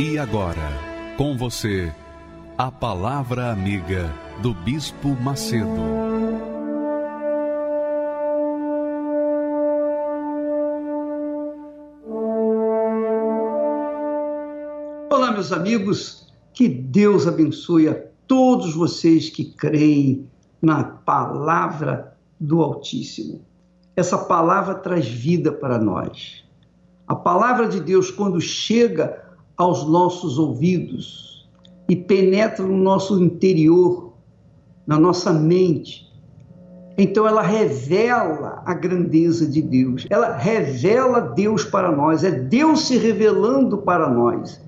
E agora, com você, a Palavra Amiga do Bispo Macedo. Olá, meus amigos, que Deus abençoe a todos vocês que creem na palavra do Altíssimo. Essa palavra traz vida para nós. A palavra de Deus, quando chega aos nossos ouvidos e penetra no nosso interior, na nossa mente. Então ela revela a grandeza de Deus, ela revela Deus para nós, é Deus se revelando para nós.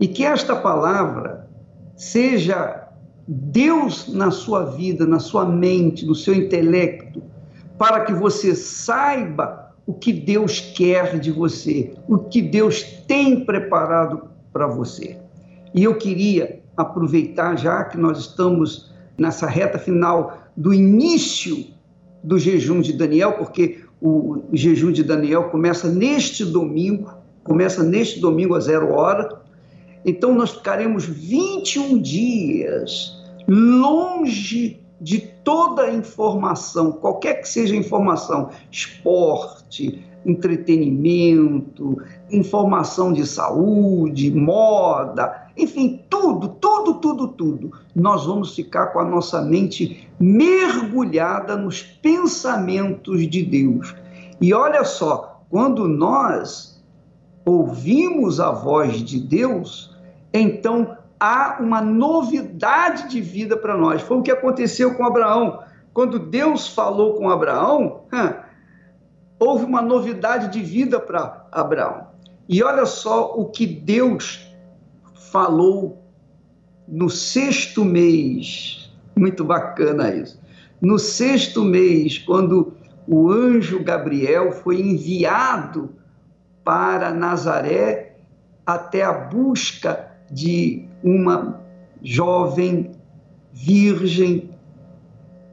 E que esta palavra seja Deus na sua vida, na sua mente, no seu intelecto, para que você saiba o que Deus quer de você, o que Deus tem preparado para você. E eu queria aproveitar, já que nós estamos nessa reta final do início do jejum de Daniel, porque o jejum de Daniel começa neste domingo, começa neste domingo a zero hora. Então nós ficaremos 21 dias longe de toda a informação, qualquer que seja a informação, esporte, entretenimento, informação de saúde, moda, enfim, tudo, tudo, tudo, tudo. Nós vamos ficar com a nossa mente mergulhada nos pensamentos de Deus. E olha só, quando nós ouvimos a voz de Deus, então há uma novidade de vida para nós. Foi o que aconteceu com Abraão. Quando Deus falou com Abraão, houve uma novidade de vida para Abraão. E olha só o que Deus falou no sexto mês. Muito bacana isso. No sexto mês, quando o anjo Gabriel foi enviado para Nazaré até a busca de uma jovem virgem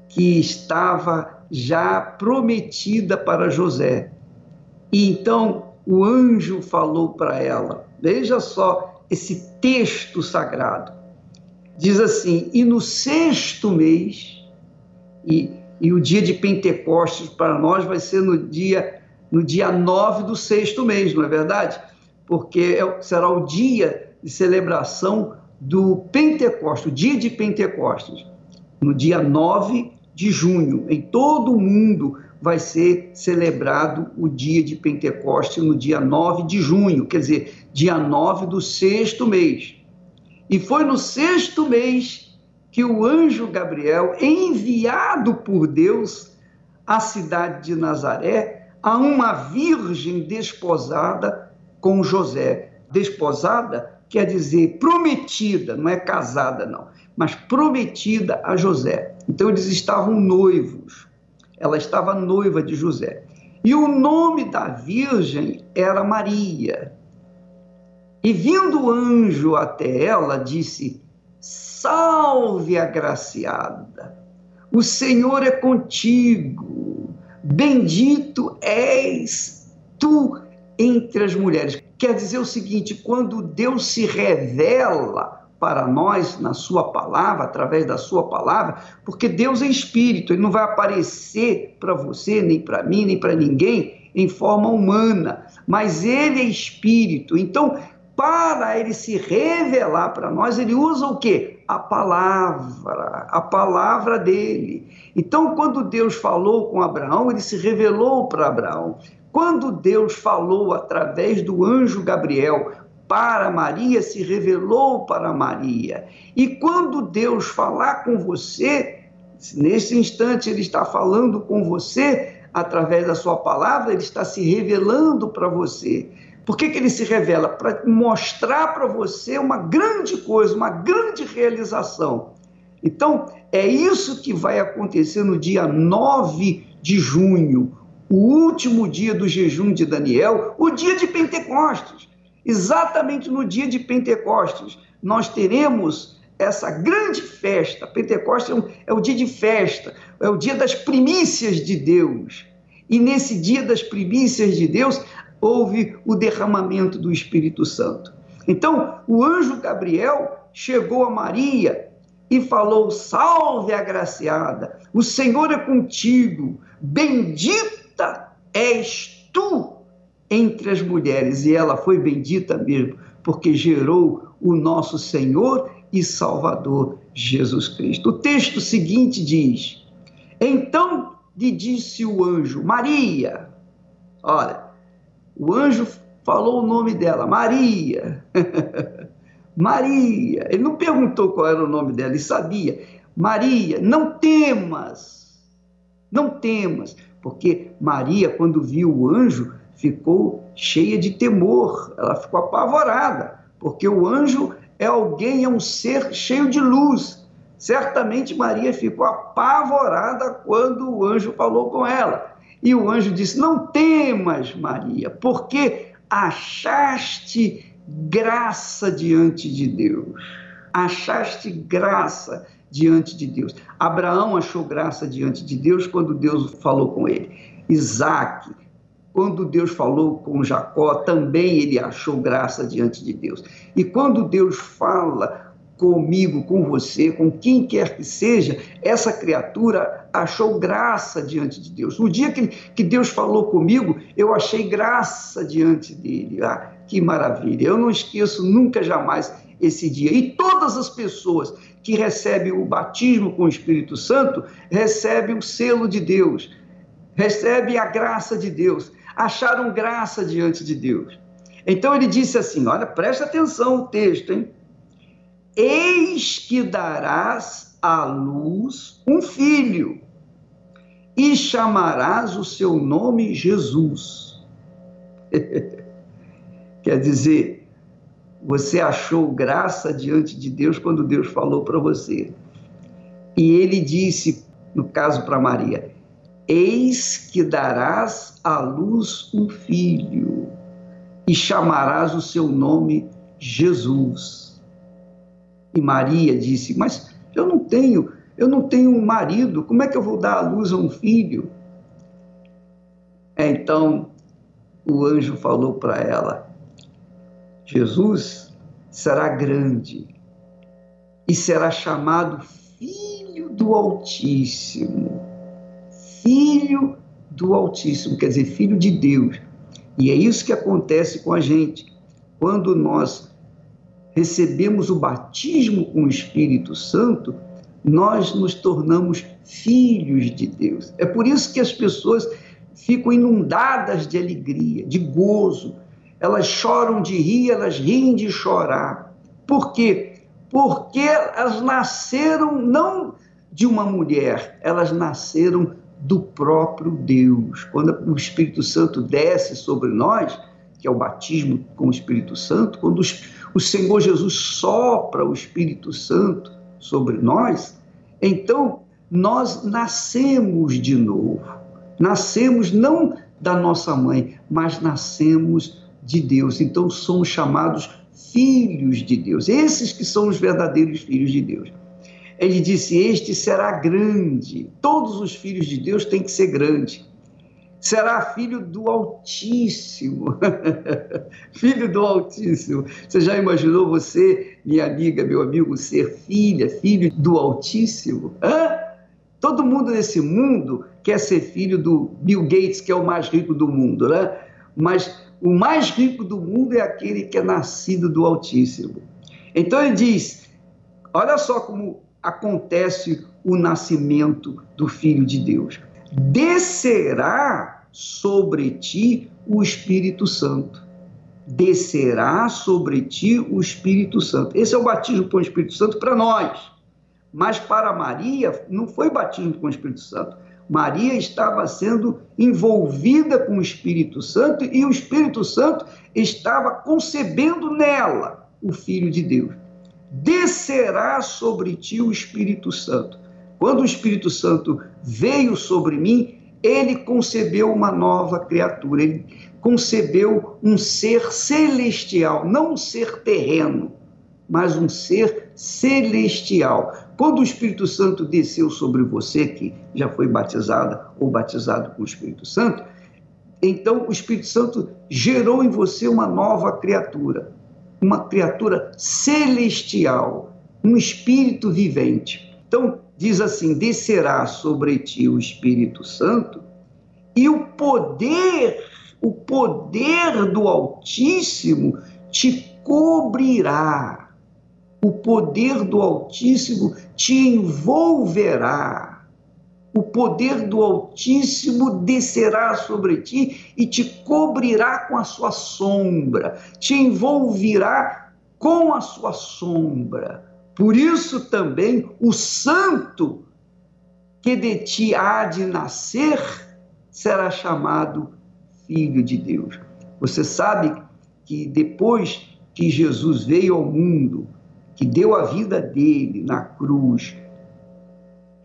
que estava já prometida para José. E então o anjo falou para ela: veja só esse texto sagrado. Diz assim: e no sexto mês, e, e o dia de Pentecostes para nós vai ser no dia no dia 9 do sexto mês, não é verdade? Porque é, será o dia de celebração do Pentecostes, o dia de Pentecostes, no dia 9 de junho. Em todo o mundo vai ser celebrado o dia de Pentecostes no dia 9 de junho, quer dizer, dia 9 do sexto mês. E foi no sexto mês que o anjo Gabriel, enviado por Deus à cidade de Nazaré, a uma virgem desposada com José. Desposada quer dizer prometida, não é casada, não, mas prometida a José. Então eles estavam noivos. Ela estava noiva de José. E o nome da virgem era Maria. E vindo o anjo até ela, disse: Salve, agraciada, o Senhor é contigo, bendito és tu entre as mulheres. Quer dizer o seguinte: quando Deus se revela para nós na Sua palavra, através da Sua palavra, porque Deus é espírito, Ele não vai aparecer para você, nem para mim, nem para ninguém em forma humana, mas Ele é espírito. Então, para Ele se revelar para nós, Ele usa o quê? A palavra, a palavra dele. Então, quando Deus falou com Abraão, Ele se revelou para Abraão. Quando Deus falou através do anjo Gabriel para Maria se revelou para Maria. E quando Deus falar com você, nesse instante ele está falando com você através da sua palavra, ele está se revelando para você. Por que, que ele se revela? Para mostrar para você uma grande coisa, uma grande realização. Então, é isso que vai acontecer no dia 9 de junho, o último dia do jejum de Daniel, o dia de Pentecostes. Exatamente no dia de Pentecostes, nós teremos essa grande festa. Pentecostes é, um, é o dia de festa, é o dia das primícias de Deus. E nesse dia das primícias de Deus, houve o derramamento do Espírito Santo. Então, o anjo Gabriel chegou a Maria e falou: Salve, agraciada, o Senhor é contigo, bendita és tu entre as mulheres. E ela foi bendita mesmo, porque gerou o nosso Senhor e Salvador Jesus Cristo. O texto seguinte diz: Então lhe disse o anjo, Maria. Olha, o anjo falou o nome dela, Maria. Maria. Ele não perguntou qual era o nome dela, ele sabia. Maria, não temas, não temas, porque Maria, quando viu o anjo, ficou cheia de temor, ela ficou apavorada, porque o anjo é alguém, é um ser cheio de luz. Certamente Maria ficou apavorada quando o anjo falou com ela. E o anjo disse: Não temas, Maria, porque achaste graça diante de Deus. Achaste graça diante de Deus. Abraão achou graça diante de Deus quando Deus falou com ele. Isaac, quando Deus falou com Jacó, também ele achou graça diante de Deus. E quando Deus fala comigo, com você, com quem quer que seja, essa criatura achou graça diante de Deus. O dia que, que Deus falou comigo, eu achei graça diante dele. Ah, que maravilha! Eu não esqueço nunca, jamais esse dia. E todas as pessoas que recebem o batismo com o Espírito Santo recebem o selo de Deus, recebem a graça de Deus, acharam graça diante de Deus. Então ele disse assim: olha, presta atenção o texto, hein? Eis que darás à luz um filho, e chamarás o seu nome Jesus. Quer dizer, você achou graça diante de Deus quando Deus falou para você. E ele disse, no caso para Maria: Eis que darás à luz um filho, e chamarás o seu nome Jesus. E Maria disse: Mas eu não tenho, eu não tenho um marido, como é que eu vou dar à luz a um filho? Então o anjo falou para ela: Jesus será grande e será chamado Filho do Altíssimo. Filho do Altíssimo, quer dizer, Filho de Deus. E é isso que acontece com a gente. Quando nós recebemos o batismo com o Espírito Santo, nós nos tornamos filhos de Deus. É por isso que as pessoas ficam inundadas de alegria, de gozo, elas choram de rir, elas riem de chorar. Por quê? Porque elas nasceram não de uma mulher, elas nasceram do próprio Deus. Quando o Espírito Santo desce sobre nós, que é o batismo com o Espírito Santo, quando o Senhor Jesus sopra o Espírito Santo sobre nós, então nós nascemos de novo. Nascemos não da nossa mãe, mas nascemos de Deus. Então somos chamados filhos de Deus, esses que são os verdadeiros filhos de Deus. Ele disse: Este será grande. Todos os filhos de Deus têm que ser grandes. Será filho do Altíssimo. filho do Altíssimo. Você já imaginou você, minha amiga, meu amigo, ser filha, filho do Altíssimo? Hã? Todo mundo nesse mundo quer ser filho do Bill Gates, que é o mais rico do mundo, né? Mas o mais rico do mundo é aquele que é nascido do Altíssimo. Então ele diz: olha só como acontece o nascimento do Filho de Deus. Descerá sobre ti o Espírito Santo. Descerá sobre ti o Espírito Santo. Esse é o batismo com o Espírito Santo para nós. Mas para Maria não foi batismo com o Espírito Santo. Maria estava sendo envolvida com o Espírito Santo e o Espírito Santo estava concebendo nela o Filho de Deus. Descerá sobre ti o Espírito Santo. Quando o Espírito Santo veio sobre mim, ele concebeu uma nova criatura, ele concebeu um ser celestial, não um ser terreno, mas um ser celestial. Quando o Espírito Santo desceu sobre você, que já foi batizada ou batizado com o Espírito Santo, então o Espírito Santo gerou em você uma nova criatura, uma criatura celestial, um espírito vivente. Então, diz assim: descerá sobre ti o Espírito Santo e o poder, o poder do Altíssimo te cobrirá o poder do Altíssimo te envolverá. O poder do Altíssimo descerá sobre ti e te cobrirá com a sua sombra, te envolverá com a sua sombra. Por isso também o santo que de ti há de nascer será chamado filho de Deus. Você sabe que depois que Jesus veio ao mundo, que deu a vida dele na cruz,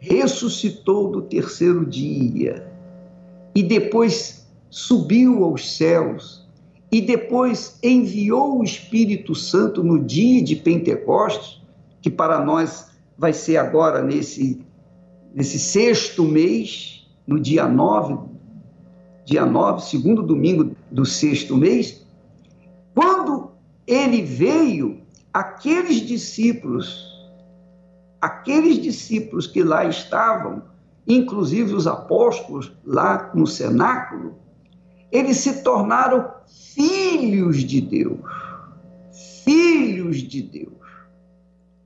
ressuscitou do terceiro dia e depois subiu aos céus e depois enviou o Espírito Santo no dia de Pentecostes, que para nós vai ser agora nesse, nesse sexto mês, no dia 9, dia 9, segundo domingo do sexto mês, quando ele veio, aqueles discípulos, aqueles discípulos que lá estavam, inclusive os apóstolos lá no cenáculo, eles se tornaram filhos de Deus. Filhos de Deus.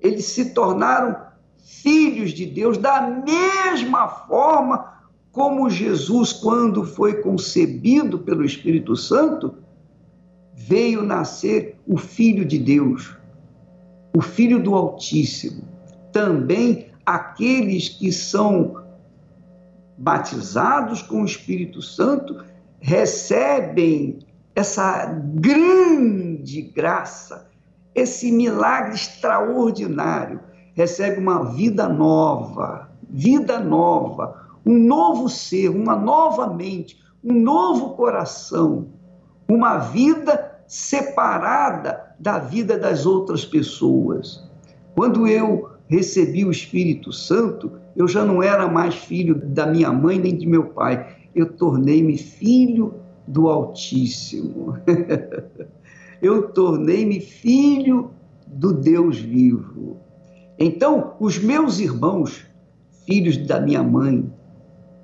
Eles se tornaram filhos de Deus da mesma forma como Jesus, quando foi concebido pelo Espírito Santo, veio nascer o Filho de Deus o Filho do Altíssimo, também aqueles que são batizados com o Espírito Santo recebem essa grande graça, esse milagre extraordinário, recebe uma vida nova, vida nova, um novo ser, uma nova mente, um novo coração, uma vida separada da vida das outras pessoas. Quando eu recebi o Espírito Santo, eu já não era mais filho da minha mãe nem de meu pai. Eu tornei-me filho do Altíssimo. eu tornei-me filho do Deus vivo. Então, os meus irmãos, filhos da minha mãe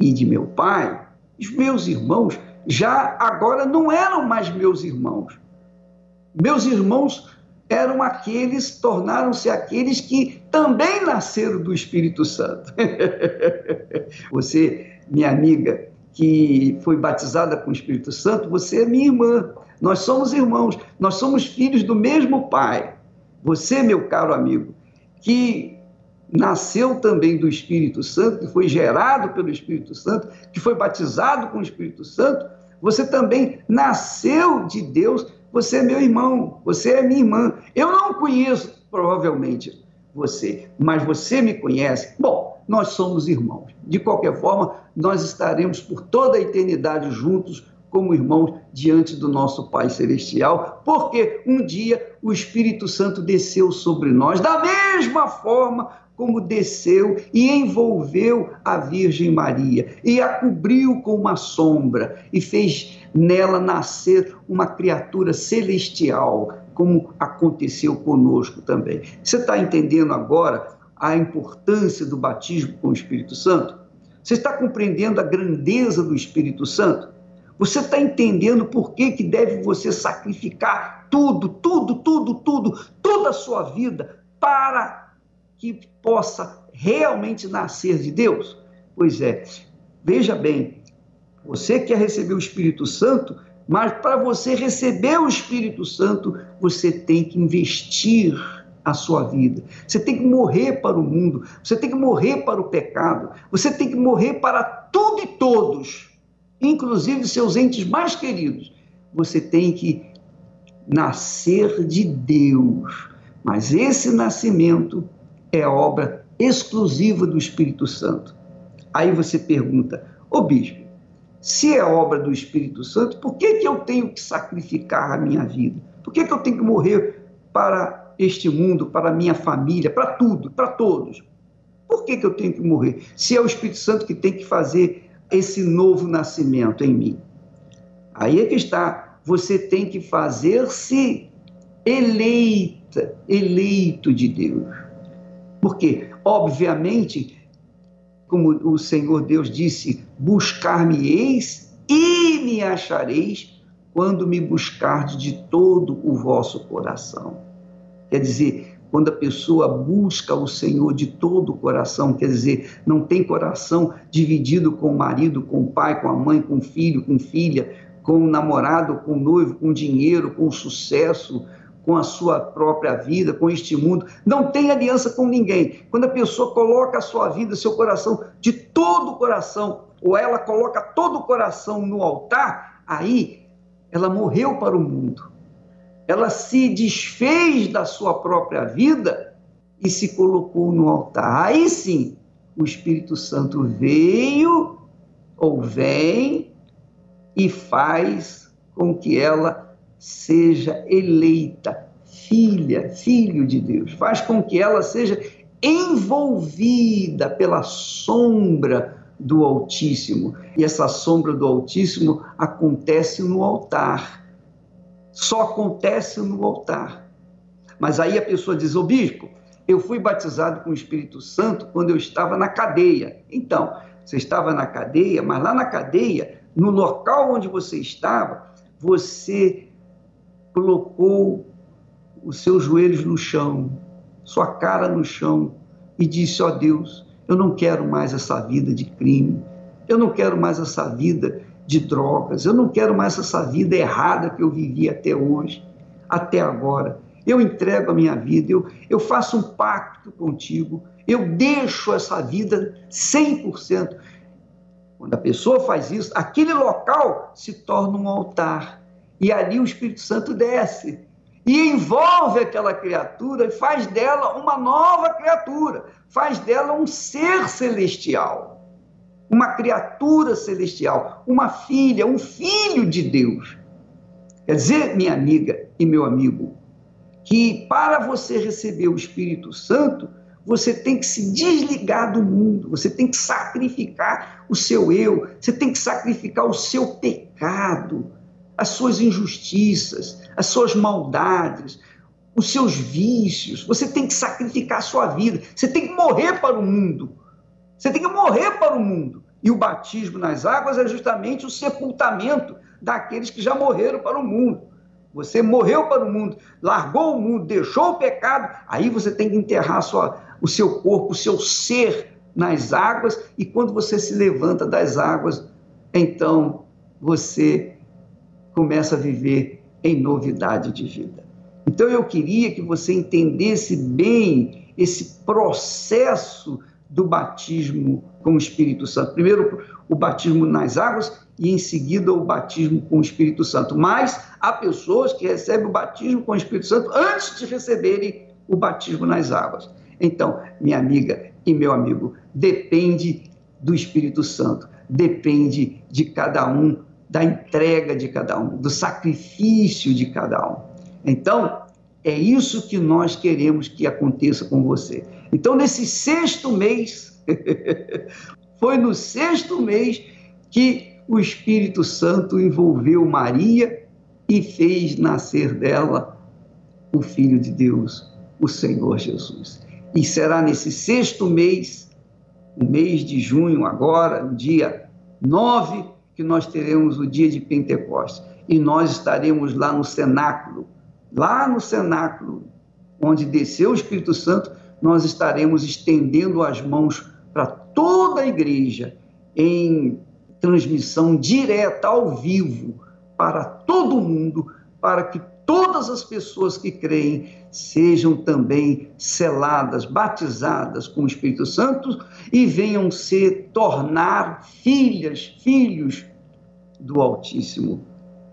e de meu pai, os meus irmãos já agora não eram mais meus irmãos. Meus irmãos eram aqueles, tornaram-se aqueles que também nasceram do Espírito Santo. você, minha amiga, que foi batizada com o Espírito Santo, você é minha irmã. Nós somos irmãos, nós somos filhos do mesmo Pai. Você, meu caro amigo, que nasceu também do Espírito Santo, que foi gerado pelo Espírito Santo, que foi batizado com o Espírito Santo, você também nasceu de Deus você é meu irmão, você é minha irmã. Eu não conheço, provavelmente, você, mas você me conhece. Bom, nós somos irmãos. De qualquer forma, nós estaremos por toda a eternidade juntos como irmãos diante do nosso Pai Celestial, porque um dia o Espírito Santo desceu sobre nós, da mesma forma como desceu e envolveu a Virgem Maria e a cobriu com uma sombra e fez nela nascer uma criatura celestial, como aconteceu conosco também. Você está entendendo agora a importância do batismo com o Espírito Santo? Você está compreendendo a grandeza do Espírito Santo? Você está entendendo por que, que deve você sacrificar tudo, tudo, tudo, tudo, toda a sua vida para que possa realmente nascer de Deus? Pois é, veja bem, você quer receber o Espírito Santo, mas para você receber o Espírito Santo, você tem que investir a sua vida. Você tem que morrer para o mundo, você tem que morrer para o pecado, você tem que morrer para tudo e todos, inclusive seus entes mais queridos. Você tem que nascer de Deus. Mas esse nascimento é obra exclusiva do Espírito Santo. Aí você pergunta, ô bispo, se é obra do Espírito Santo, por que, que eu tenho que sacrificar a minha vida? Por que, que eu tenho que morrer para este mundo, para minha família, para tudo, para todos? Por que, que eu tenho que morrer? Se é o Espírito Santo que tem que fazer esse novo nascimento em mim. Aí é que está. Você tem que fazer-se eleita, eleito de Deus. Porque, obviamente, como o Senhor Deus disse: Buscar-me-eis e me achareis quando me buscardes de todo o vosso coração. Quer dizer, quando a pessoa busca o Senhor de todo o coração, quer dizer, não tem coração dividido com o marido, com o pai, com a mãe, com o filho, com filha, com o namorado, com o noivo, com o dinheiro, com o sucesso, com a sua própria vida, com este mundo, não tem aliança com ninguém. Quando a pessoa coloca a sua vida, seu coração, de todo o coração, ou ela coloca todo o coração no altar, aí ela morreu para o mundo. Ela se desfez da sua própria vida e se colocou no altar. Aí sim, o Espírito Santo veio ou vem e faz com que ela seja eleita filha, filho de Deus. Faz com que ela seja envolvida pela sombra do Altíssimo. E essa sombra do Altíssimo acontece no altar. Só acontece no altar. Mas aí a pessoa diz: Ô bispo, eu fui batizado com o Espírito Santo quando eu estava na cadeia. Então, você estava na cadeia, mas lá na cadeia, no local onde você estava, você colocou os seus joelhos no chão, sua cara no chão e disse: Ó oh Deus, eu não quero mais essa vida de crime, eu não quero mais essa vida de drogas, eu não quero mais essa vida errada que eu vivi até hoje, até agora. Eu entrego a minha vida, eu, eu faço um pacto contigo, eu deixo essa vida 100%. Quando a pessoa faz isso, aquele local se torna um altar e ali o Espírito Santo desce e envolve aquela criatura e faz dela uma nova criatura, faz dela um ser celestial, uma criatura celestial, uma filha, um filho de Deus. Quer dizer, minha amiga e meu amigo, que para você receber o Espírito Santo, você tem que se desligar do mundo, você tem que sacrificar o seu eu, você tem que sacrificar o seu pecado, as suas injustiças, as suas maldades, os seus vícios. Você tem que sacrificar a sua vida. Você tem que morrer para o mundo. Você tem que morrer para o mundo. E o batismo nas águas é justamente o sepultamento daqueles que já morreram para o mundo. Você morreu para o mundo, largou o mundo, deixou o pecado, aí você tem que enterrar sua, o seu corpo, o seu ser nas águas, e quando você se levanta das águas, então você começa a viver em novidade de vida. Então eu queria que você entendesse bem esse processo do batismo com o Espírito Santo. Primeiro, o batismo nas águas e em seguida o batismo com o Espírito Santo. Mas há pessoas que recebem o batismo com o Espírito Santo antes de receberem o batismo nas águas. Então, minha amiga e meu amigo, depende do Espírito Santo, depende de cada um da entrega de cada um, do sacrifício de cada um. Então, é isso que nós queremos que aconteça com você. Então, nesse sexto mês, foi no sexto mês que o Espírito Santo envolveu Maria e fez nascer dela o Filho de Deus, o Senhor Jesus. E será nesse sexto mês, o mês de junho, agora, no dia 9 que nós teremos o dia de Pentecostes. E nós estaremos lá no cenáculo, lá no cenáculo, onde desceu o Espírito Santo, nós estaremos estendendo as mãos para toda a igreja em transmissão direta ao vivo para todo mundo, para que todas as pessoas que creem sejam também seladas, batizadas com o Espírito Santo e venham se tornar filhas, filhos do Altíssimo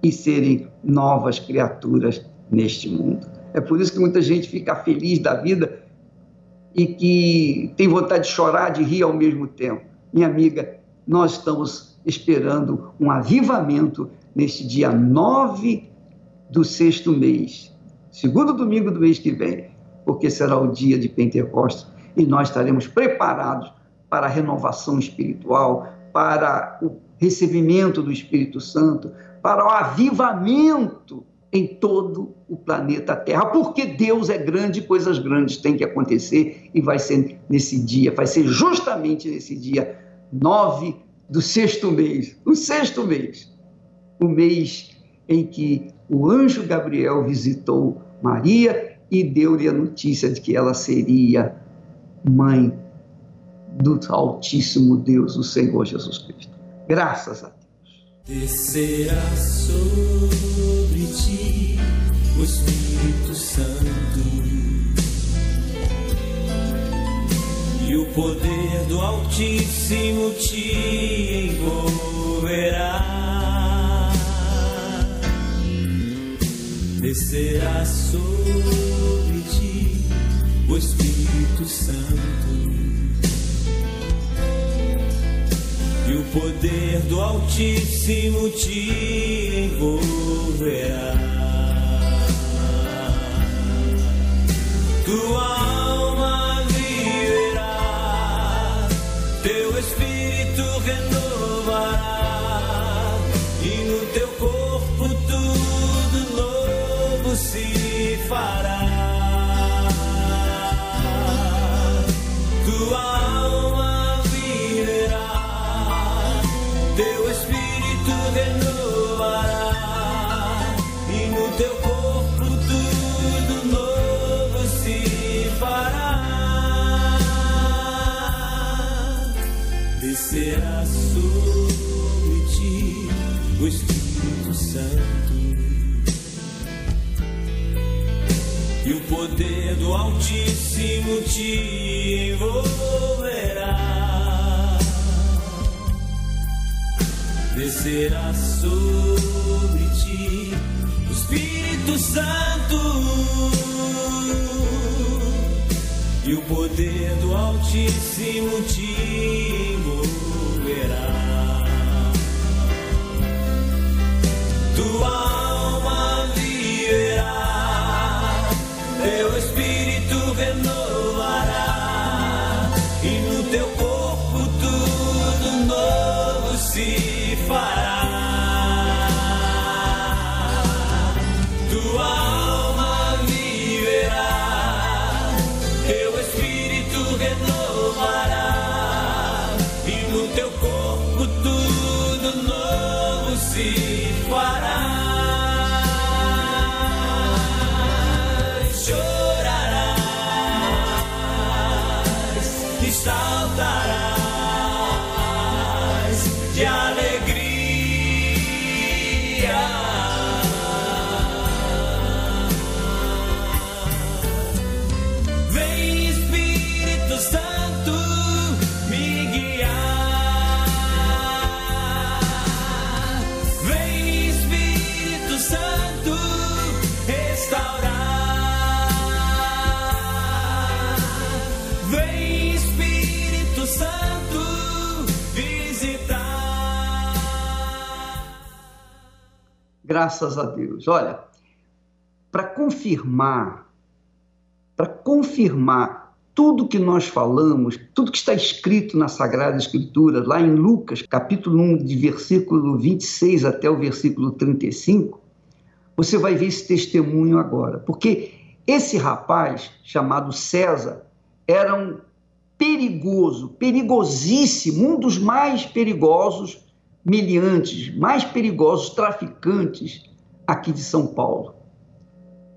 e serem novas criaturas neste mundo. É por isso que muita gente fica feliz da vida e que tem vontade de chorar, de rir ao mesmo tempo. Minha amiga, nós estamos esperando um avivamento neste dia 9 do sexto mês, segundo domingo do mês que vem, porque será o dia de Pentecostes e nós estaremos preparados para a renovação espiritual, para o recebimento do Espírito Santo, para o avivamento em todo o planeta Terra, porque Deus é grande, coisas grandes têm que acontecer e vai ser nesse dia, vai ser justamente nesse dia 9 do sexto mês, o sexto mês, o mês em que o anjo Gabriel visitou Maria e deu-lhe a notícia de que ela seria mãe do Altíssimo Deus, o Senhor Jesus Cristo. Graças a Deus. Descerá sobre ti o Espírito Santo e o poder do Altíssimo te envolverá. Descerá sobre ti o Espírito Santo e o poder do Altíssimo te envolverá. Tua fará. Poder do Altíssimo te envolverá. Descerá sobre ti o Espírito Santo. E o poder do Altíssimo te envolverá. Tua teu espírito renovará, e no teu corpo tudo novo se fará. Tua alma viverá, teu espírito renovará, e no teu corpo tudo novo se fará. Graças a Deus. Olha, para confirmar, para confirmar tudo que nós falamos, tudo que está escrito na Sagrada Escritura, lá em Lucas, capítulo 1, de versículo 26 até o versículo 35, você vai ver esse testemunho agora. Porque esse rapaz, chamado César, era um perigoso, perigosíssimo, um dos mais perigosos miliantes, mais perigosos traficantes aqui de São Paulo.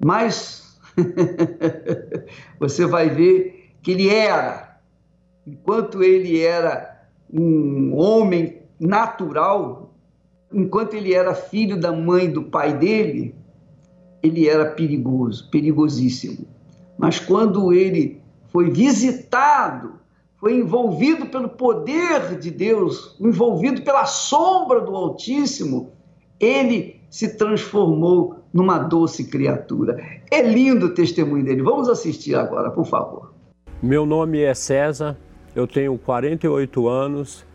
Mas você vai ver que ele era, enquanto ele era um homem natural, enquanto ele era filho da mãe do pai dele, ele era perigoso, perigosíssimo. Mas quando ele foi visitado, foi envolvido pelo poder de Deus, envolvido pela sombra do Altíssimo, ele se transformou numa doce criatura. É lindo o testemunho dele. Vamos assistir agora, por favor. Meu nome é César, eu tenho 48 anos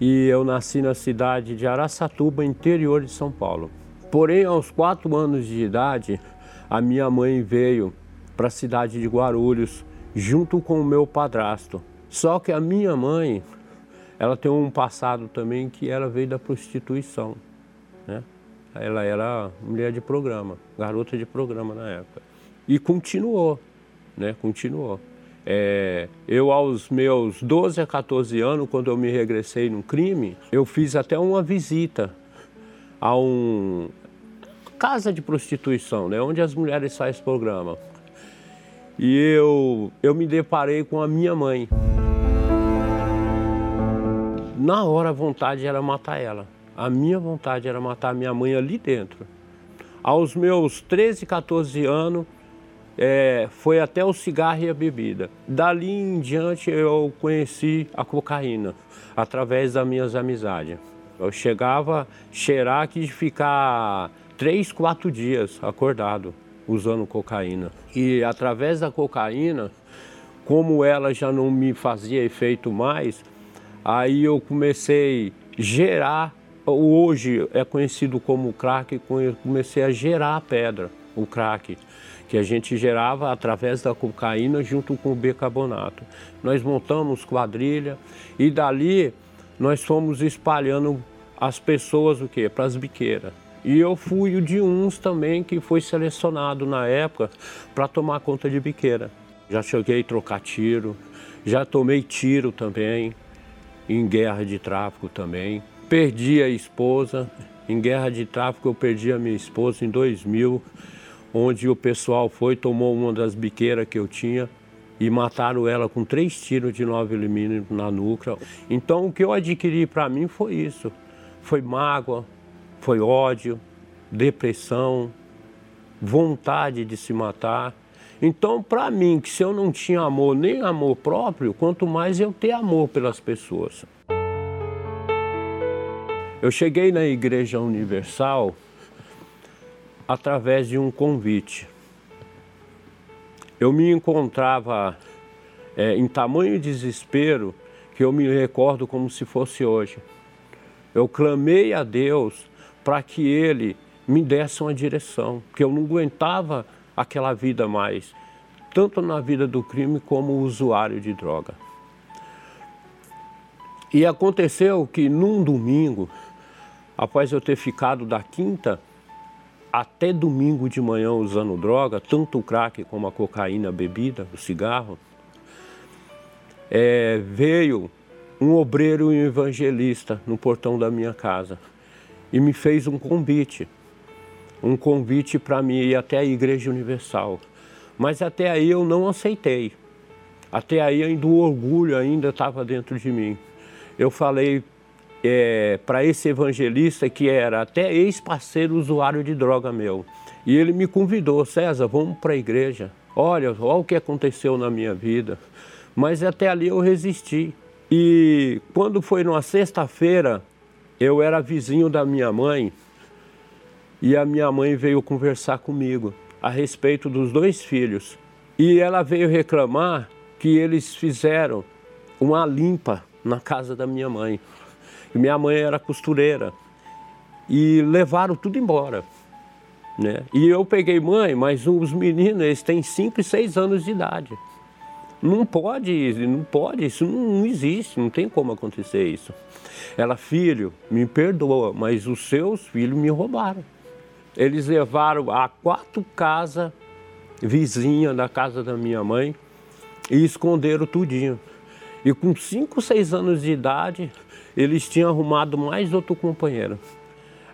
e eu nasci na cidade de Araçatuba, interior de São Paulo. Porém, aos quatro anos de idade, a minha mãe veio para a cidade de Guarulhos junto com o meu padrasto. Só que a minha mãe, ela tem um passado também que ela veio da prostituição, né? Ela era mulher de programa, garota de programa na época. E continuou, né? Continuou. É, eu, aos meus 12 a 14 anos, quando eu me regressei no crime, eu fiz até uma visita a um casa de prostituição, né, onde as mulheres fazem programa. E eu, eu me deparei com a minha mãe. Na hora a vontade era matar ela. A minha vontade era matar minha mãe ali dentro. Aos meus 13, 14 anos, é, foi até o cigarro e a bebida. Dali em diante eu conheci a cocaína, através das minhas amizades. Eu chegava a cheirar aqui de ficar três, quatro dias acordado usando cocaína. E através da cocaína, como ela já não me fazia efeito mais, aí eu comecei a gerar, hoje é conhecido como crack, comecei a gerar a pedra, o crack que a gente gerava através da cocaína junto com o bicarbonato. Nós montamos quadrilha e dali nós fomos espalhando as pessoas o quê? Para as biqueiras. E eu fui o de uns também que foi selecionado na época para tomar conta de biqueira. Já cheguei a trocar tiro, já tomei tiro também, em guerra de tráfico também. Perdi a esposa, em guerra de tráfico eu perdi a minha esposa em 2000 onde o pessoal foi, tomou uma das biqueiras que eu tinha e mataram ela com três tiros de 9 mm na nuca. Então o que eu adquiri para mim foi isso. Foi mágoa, foi ódio, depressão, vontade de se matar. Então, para mim, que se eu não tinha amor, nem amor próprio, quanto mais eu ter amor pelas pessoas. Eu cheguei na Igreja Universal através de um convite. Eu me encontrava é, em tamanho desespero que eu me recordo como se fosse hoje. Eu clamei a Deus para que Ele me desse uma direção, que eu não aguentava aquela vida mais, tanto na vida do crime como usuário de droga. E aconteceu que num domingo, após eu ter ficado da quinta até domingo de manhã usando droga, tanto o crack como a cocaína, bebida, o cigarro, é, veio um obreiro e um evangelista no portão da minha casa e me fez um convite, um convite para mim ir até a Igreja Universal. Mas até aí eu não aceitei. Até aí ainda o orgulho ainda estava dentro de mim. Eu falei é, para esse evangelista que era até ex-parceiro usuário de droga meu. E ele me convidou, César, vamos para a igreja. Olha, olha o que aconteceu na minha vida. Mas até ali eu resisti. E quando foi numa sexta-feira, eu era vizinho da minha mãe e a minha mãe veio conversar comigo a respeito dos dois filhos. E ela veio reclamar que eles fizeram uma limpa na casa da minha mãe. Minha mãe era costureira. E levaram tudo embora. Né? E eu peguei, mãe, mas os meninos, eles têm 5 e 6 anos de idade. Não pode, não pode, isso não, não existe, não tem como acontecer isso. Ela, filho, me perdoa, mas os seus filhos me roubaram. Eles levaram a quatro casas vizinhas da casa da minha mãe e esconderam tudinho. E com 5, 6 anos de idade, eles tinham arrumado mais outro companheiro.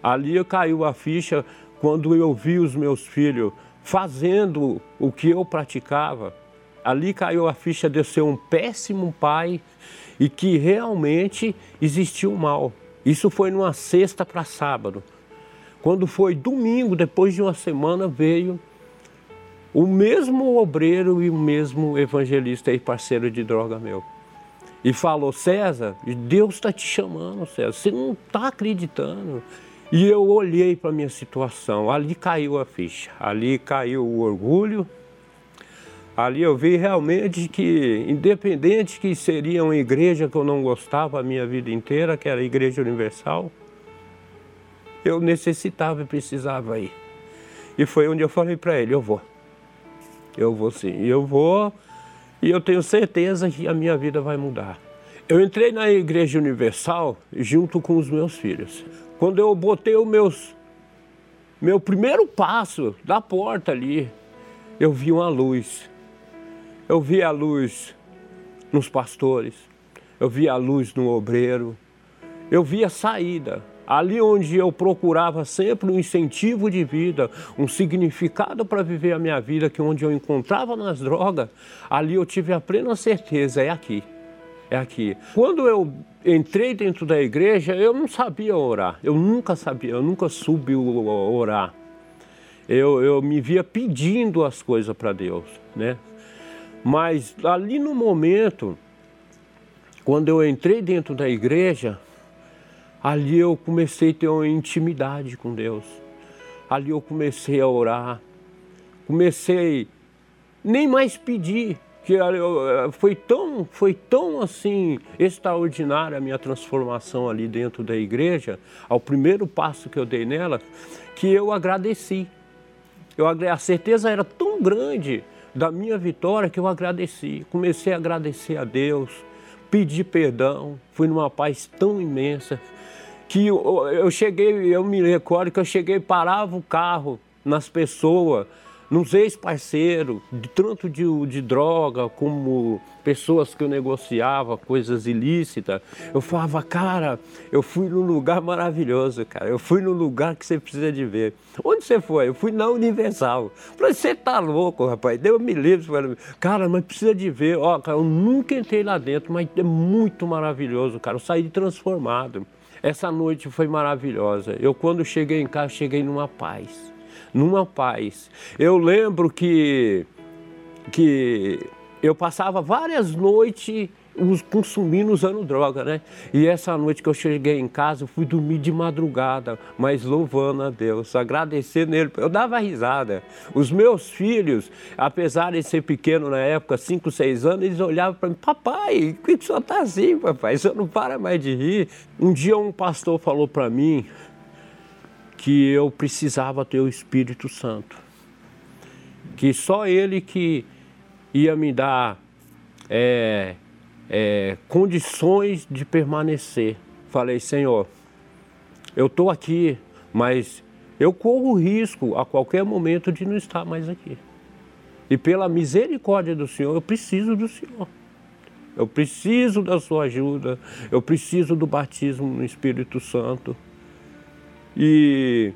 Ali caiu a ficha quando eu vi os meus filhos fazendo o que eu praticava. Ali caiu a ficha de eu ser um péssimo pai e que realmente existia o mal. Isso foi numa sexta para sábado. Quando foi domingo, depois de uma semana, veio o mesmo obreiro e o mesmo evangelista e parceiro de droga meu. E falou, César, Deus está te chamando, César, você não está acreditando. E eu olhei para a minha situação, ali caiu a ficha, ali caiu o orgulho, ali eu vi realmente que, independente que seria uma igreja que eu não gostava a minha vida inteira, que era a Igreja Universal, eu necessitava e precisava ir. E foi onde eu falei para ele, eu vou. Eu vou sim, eu vou e eu tenho certeza que a minha vida vai mudar. Eu entrei na Igreja Universal junto com os meus filhos. Quando eu botei o meus, meu primeiro passo da porta ali, eu vi uma luz. Eu vi a luz nos pastores, eu vi a luz no obreiro, eu vi a saída. Ali onde eu procurava sempre um incentivo de vida, um significado para viver a minha vida, que onde eu encontrava nas drogas, ali eu tive a plena certeza, é aqui. É aqui. Quando eu entrei dentro da igreja, eu não sabia orar. Eu nunca sabia, eu nunca soube orar. Eu, eu me via pedindo as coisas para Deus, né? Mas ali no momento, quando eu entrei dentro da igreja, ali eu comecei a ter uma intimidade com Deus. Ali eu comecei a orar, comecei nem mais pedir, que foi tão, foi tão assim extraordinária a minha transformação ali dentro da igreja, ao primeiro passo que eu dei nela, que eu agradeci. Eu, a certeza era tão grande da minha vitória que eu agradeci. Comecei a agradecer a Deus, pedi perdão, fui numa paz tão imensa que eu, eu cheguei, eu me recordo que eu cheguei, parava o carro nas pessoas, nos ex-parceiros, tanto de, de droga como pessoas que eu negociava, coisas ilícitas. Eu falava, cara, eu fui num lugar maravilhoso, cara. Eu fui num lugar que você precisa de ver. Onde você foi? Eu fui na Universal. falei, você tá louco, rapaz? Deu me livre. Cara, mas precisa de ver. Ó, cara, eu nunca entrei lá dentro, mas é muito maravilhoso, cara. Eu saí transformado. Essa noite foi maravilhosa. Eu, quando cheguei em casa, cheguei numa paz. Numa paz. Eu lembro que, que eu passava várias noites consumindo, usando droga, né? E essa noite que eu cheguei em casa, eu fui dormir de madrugada, mas louvando a Deus, agradecendo Ele. Eu dava risada. Os meus filhos, apesar de ser pequeno na época, 5, 6 anos, eles olhavam para mim, papai, por que o senhor está assim, papai? O senhor não para mais de rir. Um dia um pastor falou para mim que eu precisava ter o Espírito Santo. Que só Ele que ia me dar é, é, condições de permanecer. Falei, Senhor, eu estou aqui, mas eu corro risco a qualquer momento de não estar mais aqui. E pela misericórdia do Senhor, eu preciso do Senhor. Eu preciso da sua ajuda, eu preciso do batismo no Espírito Santo. E,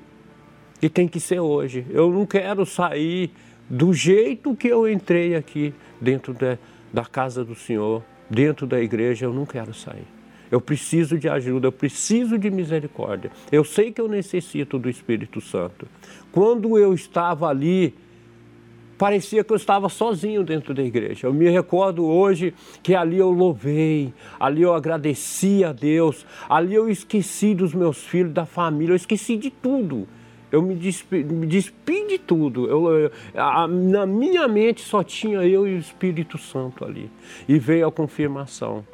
e tem que ser hoje. Eu não quero sair do jeito que eu entrei aqui dentro de, da casa do Senhor dentro da igreja, eu não quero sair. Eu preciso de ajuda, eu preciso de misericórdia. Eu sei que eu necessito do Espírito Santo. Quando eu estava ali, parecia que eu estava sozinho dentro da igreja. Eu me recordo hoje que ali eu louvei, ali eu agradeci a Deus, ali eu esqueci dos meus filhos, da família, eu esqueci de tudo. Eu me despi, me despi de tudo. Eu, eu, a, na minha mente só tinha eu e o Espírito Santo ali. E veio a confirmação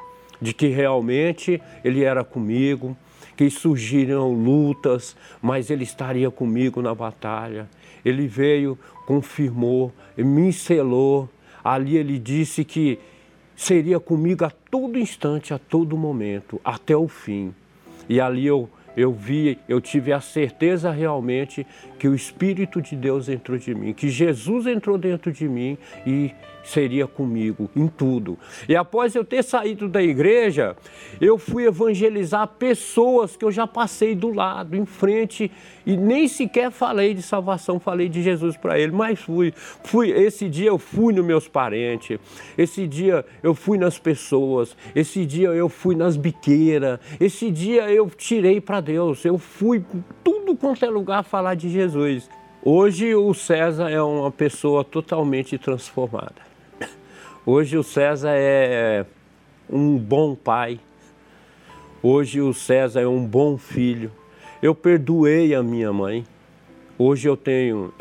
de que realmente Ele era comigo, que surgiram lutas, mas Ele estaria comigo na batalha. Ele veio, confirmou, me selou. Ali Ele disse que seria comigo a todo instante, a todo momento, até o fim. E ali eu eu vi, eu tive a certeza realmente que o Espírito de Deus entrou de mim, que Jesus entrou dentro de mim e seria comigo em tudo. E após eu ter saído da igreja, eu fui evangelizar pessoas que eu já passei do lado, em frente, e nem sequer falei de salvação, falei de Jesus para ele, mas fui, fui. Esse dia eu fui nos meus parentes, esse dia eu fui nas pessoas, esse dia eu fui nas biqueiras, esse dia eu tirei para Deus, eu fui tudo quanto é lugar falar de Jesus. Hoje o César é uma pessoa totalmente transformada. Hoje o César é um bom pai. Hoje o César é um bom filho. Eu perdoei a minha mãe. Hoje eu tenho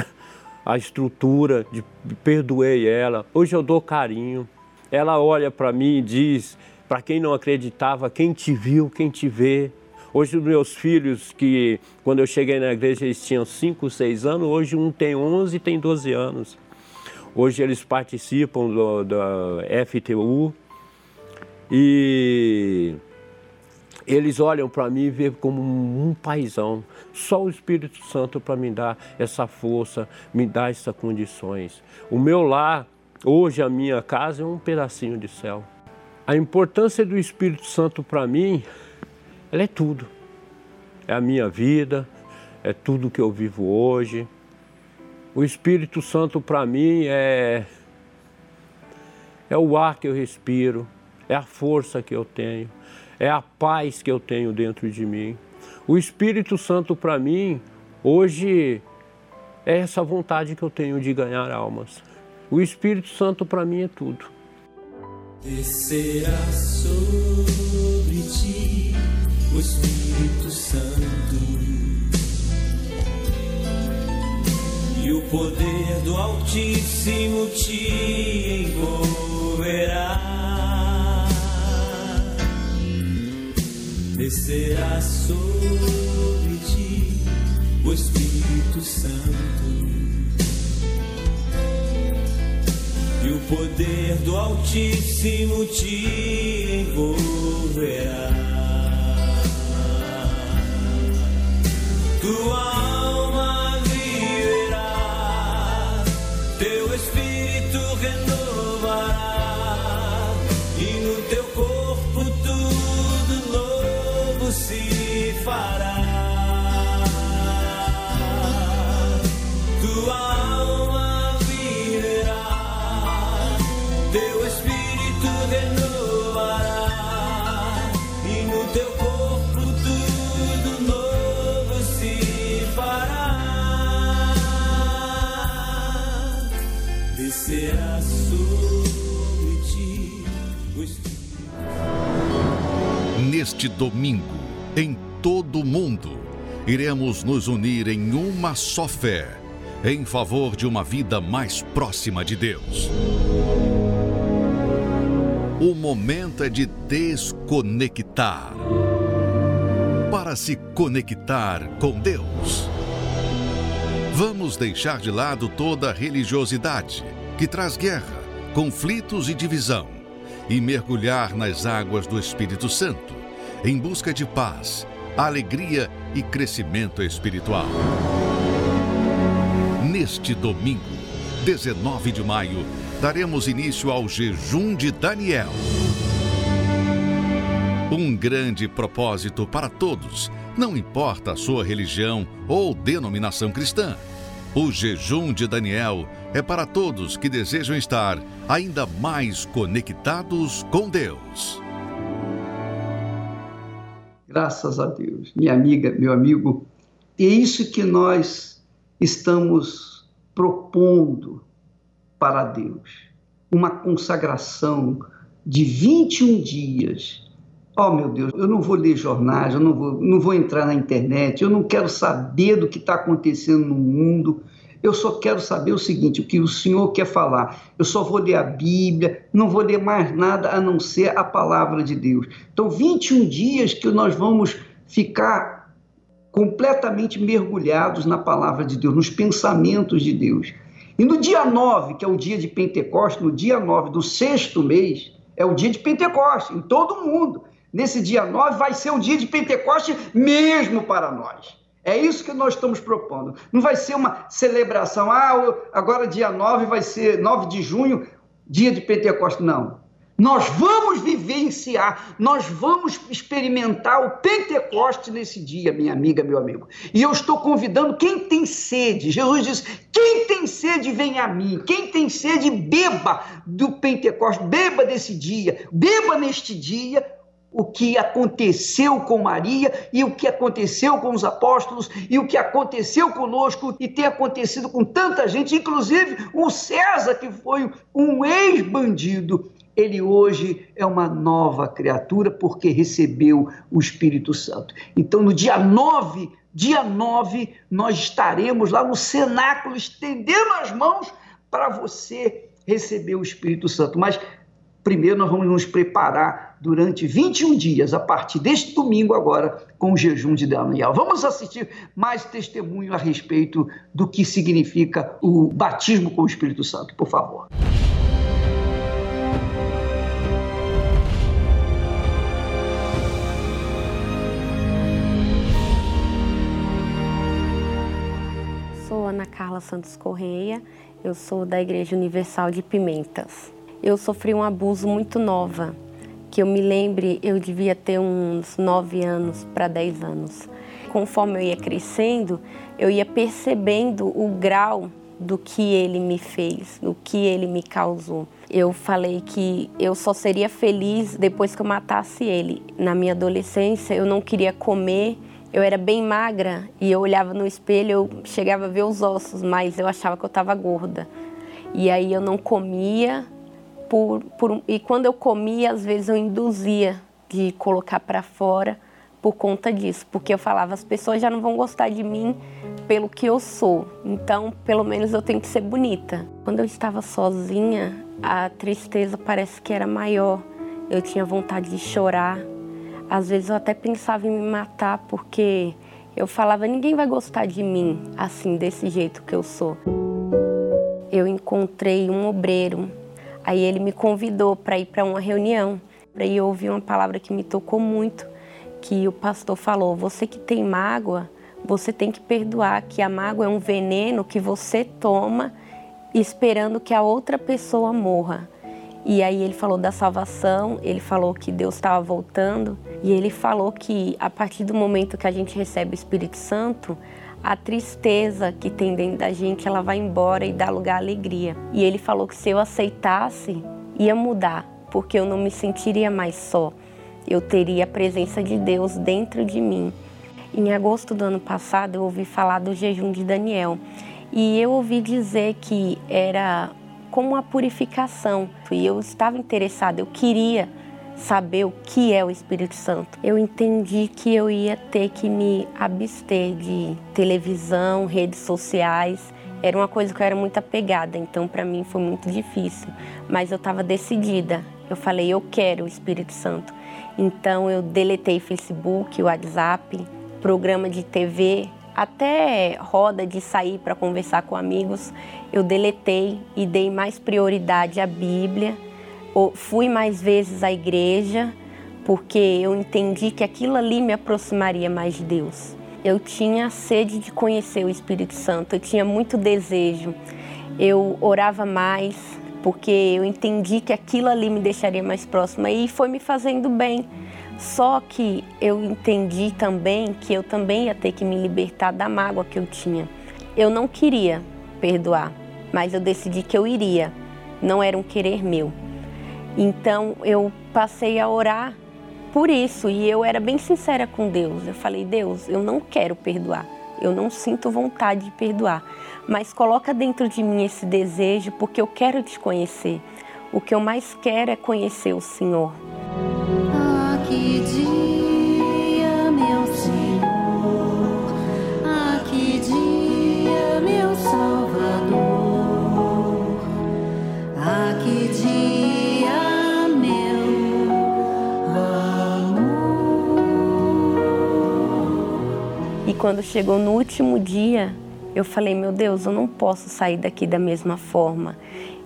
a estrutura de perdoei ela. Hoje eu dou carinho. Ela olha para mim e diz: para quem não acreditava, quem te viu, quem te vê. Hoje os meus filhos, que quando eu cheguei na igreja eles tinham 5, 6 anos, hoje um tem 11 e tem 12 anos. Hoje eles participam do, da FTU e eles olham para mim e como um paizão. Só o Espírito Santo para me dar essa força, me dar essas condições. O meu lar, hoje a minha casa é um pedacinho de céu. A importância do Espírito Santo para mim ela é tudo. É a minha vida, é tudo que eu vivo hoje. O Espírito Santo para mim é é o ar que eu respiro, é a força que eu tenho, é a paz que eu tenho dentro de mim. O Espírito Santo para mim hoje é essa vontade que eu tenho de ganhar almas. O Espírito Santo para mim é tudo. Descerá sobre ti o Espírito Santo e o poder do Altíssimo te envolverá. Descerá sobre ti o Espírito Santo. E o poder do Altíssimo te envolverá. Neste domingo, em todo o mundo, iremos nos unir em uma só fé, em favor de uma vida mais próxima de Deus. O momento é de desconectar para se conectar com Deus. Vamos deixar de lado toda religiosidade que traz guerra, conflitos e divisão e mergulhar nas águas do Espírito Santo em busca de paz, alegria e crescimento espiritual. Neste domingo, 19 de maio, daremos início ao jejum de Daniel. Um grande propósito para todos, não importa a sua religião ou denominação cristã. O jejum de Daniel é para todos que desejam estar ainda mais conectados com Deus. Graças a Deus. Minha amiga, meu amigo, é isso que nós estamos propondo para Deus. Uma consagração de 21 dias. Oh, meu Deus, eu não vou ler jornais, eu não vou, não vou entrar na internet, eu não quero saber do que está acontecendo no mundo. Eu só quero saber o seguinte: o que o Senhor quer falar. Eu só vou ler a Bíblia, não vou ler mais nada a não ser a palavra de Deus. Então, 21 dias que nós vamos ficar completamente mergulhados na palavra de Deus, nos pensamentos de Deus. E no dia 9, que é o dia de Pentecostes, no dia 9 do sexto mês, é o dia de Pentecostes, em todo mundo. Nesse dia 9 vai ser o dia de Pentecostes mesmo para nós. É isso que nós estamos propondo. Não vai ser uma celebração, ah, agora dia 9 vai ser 9 de junho, dia de Pentecostes. Não. Nós vamos vivenciar, nós vamos experimentar o Pentecostes nesse dia, minha amiga, meu amigo. E eu estou convidando quem tem sede. Jesus diz: quem tem sede, vem a mim. Quem tem sede, beba do Pentecostes, beba desse dia, beba neste dia o que aconteceu com Maria e o que aconteceu com os apóstolos e o que aconteceu conosco e tem acontecido com tanta gente, inclusive o César, que foi um ex-bandido. Ele hoje é uma nova criatura porque recebeu o Espírito Santo. Então, no dia 9, dia 9, nós estaremos lá no cenáculo estendendo as mãos para você receber o Espírito Santo. Mas primeiro nós vamos nos preparar durante 21 dias, a partir deste domingo agora, com o jejum de Daniel. Vamos assistir mais testemunho a respeito do que significa o batismo com o Espírito Santo, por favor. Sou Ana Carla Santos Correia, eu sou da Igreja Universal de Pimentas eu sofri um abuso muito nova. Que eu me lembre, eu devia ter uns 9 anos para 10 anos. Conforme eu ia crescendo, eu ia percebendo o grau do que ele me fez, do que ele me causou. Eu falei que eu só seria feliz depois que eu matasse ele. Na minha adolescência, eu não queria comer, eu era bem magra e eu olhava no espelho, eu chegava a ver os ossos, mas eu achava que eu estava gorda. E aí eu não comia, por, por, e quando eu comia, às vezes eu induzia de colocar para fora por conta disso, porque eu falava as pessoas já não vão gostar de mim pelo que eu sou, então pelo menos eu tenho que ser bonita. Quando eu estava sozinha, a tristeza parece que era maior. Eu tinha vontade de chorar. Às vezes eu até pensava em me matar porque eu falava ninguém vai gostar de mim assim desse jeito que eu sou. Eu encontrei um obreiro Aí ele me convidou para ir para uma reunião. Aí eu ouvi uma palavra que me tocou muito, que o pastor falou: "Você que tem mágoa, você tem que perdoar, que a mágoa é um veneno que você toma esperando que a outra pessoa morra". E aí ele falou da salvação, ele falou que Deus estava voltando e ele falou que a partir do momento que a gente recebe o Espírito Santo, a tristeza que tem dentro da gente, ela vai embora e dá lugar à alegria. E ele falou que se eu aceitasse, ia mudar, porque eu não me sentiria mais só. Eu teria a presença de Deus dentro de mim. Em agosto do ano passado, eu ouvi falar do jejum de Daniel. E eu ouvi dizer que era como uma purificação. E eu estava interessada, eu queria saber o que é o Espírito Santo, eu entendi que eu ia ter que me abster de televisão, redes sociais. Era uma coisa que eu era muito apegada, então para mim foi muito difícil. Mas eu estava decidida. Eu falei, eu quero o Espírito Santo. Então eu deletei Facebook, WhatsApp, programa de TV, até roda de sair para conversar com amigos. Eu deletei e dei mais prioridade à Bíblia fui mais vezes à igreja porque eu entendi que aquilo ali me aproximaria mais de Deus. Eu tinha sede de conhecer o Espírito Santo, eu tinha muito desejo. Eu orava mais porque eu entendi que aquilo ali me deixaria mais próxima e foi me fazendo bem. Só que eu entendi também que eu também ia ter que me libertar da mágoa que eu tinha. Eu não queria perdoar, mas eu decidi que eu iria. Não era um querer meu. Então eu passei a orar por isso e eu era bem sincera com Deus. Eu falei: Deus, eu não quero perdoar. Eu não sinto vontade de perdoar, mas coloca dentro de mim esse desejo porque eu quero te conhecer. O que eu mais quero é conhecer o Senhor. Ah, que dia, meu Senhor. Ah, que dia, meu Salvador. Ah, que dia, E quando chegou no último dia, eu falei: Meu Deus, eu não posso sair daqui da mesma forma.